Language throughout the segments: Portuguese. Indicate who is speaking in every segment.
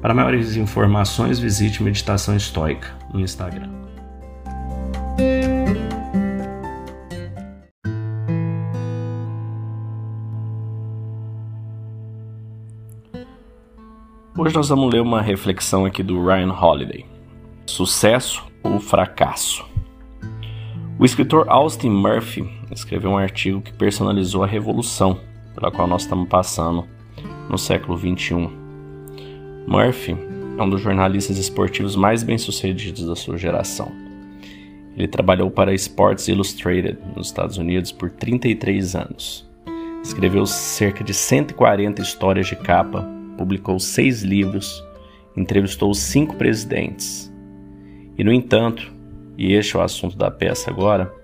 Speaker 1: Para maiores informações, visite Meditação Estoica no Instagram. Hoje nós vamos ler uma reflexão aqui do Ryan Holiday. Sucesso ou fracasso? O escritor Austin Murphy escreveu um artigo que personalizou a revolução pela qual nós estamos passando no século 21 Murphy é um dos jornalistas esportivos mais bem-sucedidos da sua geração. Ele trabalhou para Sports Illustrated nos Estados Unidos por 33 anos. Escreveu cerca de 140 histórias de capa, publicou seis livros, entrevistou cinco presidentes. E, no entanto, e este é o assunto da peça agora,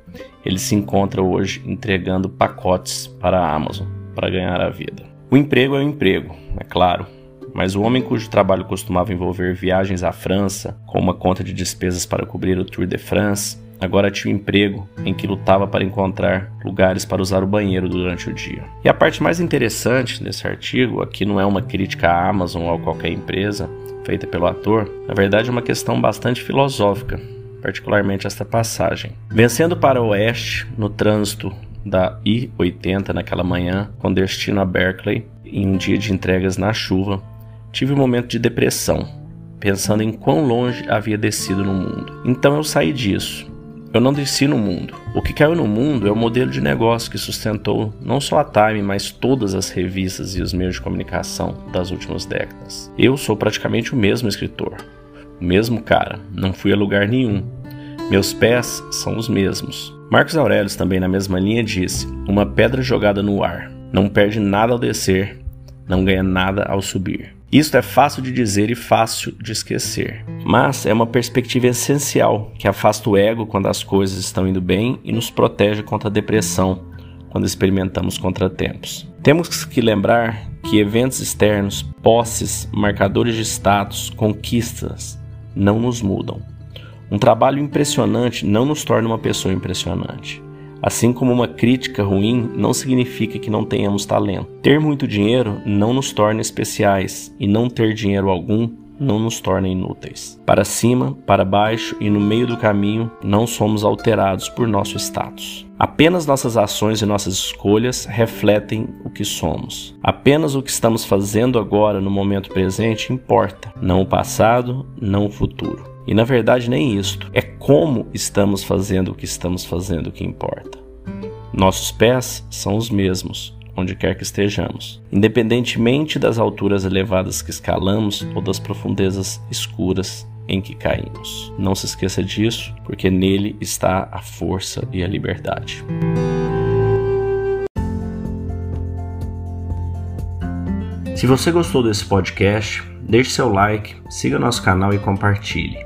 Speaker 1: ele se encontra hoje entregando pacotes para a Amazon para ganhar a vida. O emprego é o emprego, é claro, mas o homem cujo trabalho costumava envolver viagens à França, com uma conta de despesas para cobrir o Tour de France, agora tinha um emprego em que lutava para encontrar lugares para usar o banheiro durante o dia. E a parte mais interessante desse artigo, aqui não é uma crítica à Amazon ou a qualquer empresa feita pelo ator, na verdade é uma questão bastante filosófica, particularmente esta passagem. Vencendo para o oeste, no trânsito da I-80 naquela manhã, com destino a Berkeley, em um dia de entregas na chuva, tive um momento de depressão, pensando em quão longe havia descido no mundo. Então eu saí disso. Eu não desci no mundo. O que caiu no mundo é o modelo de negócio que sustentou não só a Time, mas todas as revistas e os meios de comunicação das últimas décadas. Eu sou praticamente o mesmo escritor, o mesmo cara, não fui a lugar nenhum. Meus pés são os mesmos. Marcos Aurelius, também na mesma linha, disse: Uma pedra jogada no ar não perde nada ao descer, não ganha nada ao subir. Isto é fácil de dizer e fácil de esquecer, mas é uma perspectiva essencial que afasta o ego quando as coisas estão indo bem e nos protege contra a depressão quando experimentamos contratempos. Temos que lembrar que eventos externos, posses, marcadores de status, conquistas não nos mudam. Um trabalho impressionante não nos torna uma pessoa impressionante. Assim como uma crítica ruim não significa que não tenhamos talento. Ter muito dinheiro não nos torna especiais e não ter dinheiro algum não nos torna inúteis. Para cima, para baixo e no meio do caminho, não somos alterados por nosso status. Apenas nossas ações e nossas escolhas refletem o que somos. Apenas o que estamos fazendo agora no momento presente importa, não o passado, não o futuro. E na verdade, nem isto. É como estamos fazendo o que estamos fazendo que importa. Nossos pés são os mesmos, onde quer que estejamos, independentemente das alturas elevadas que escalamos ou das profundezas escuras em que caímos. Não se esqueça disso, porque nele está a força e a liberdade. Se você gostou desse podcast, deixe seu like, siga nosso canal e compartilhe.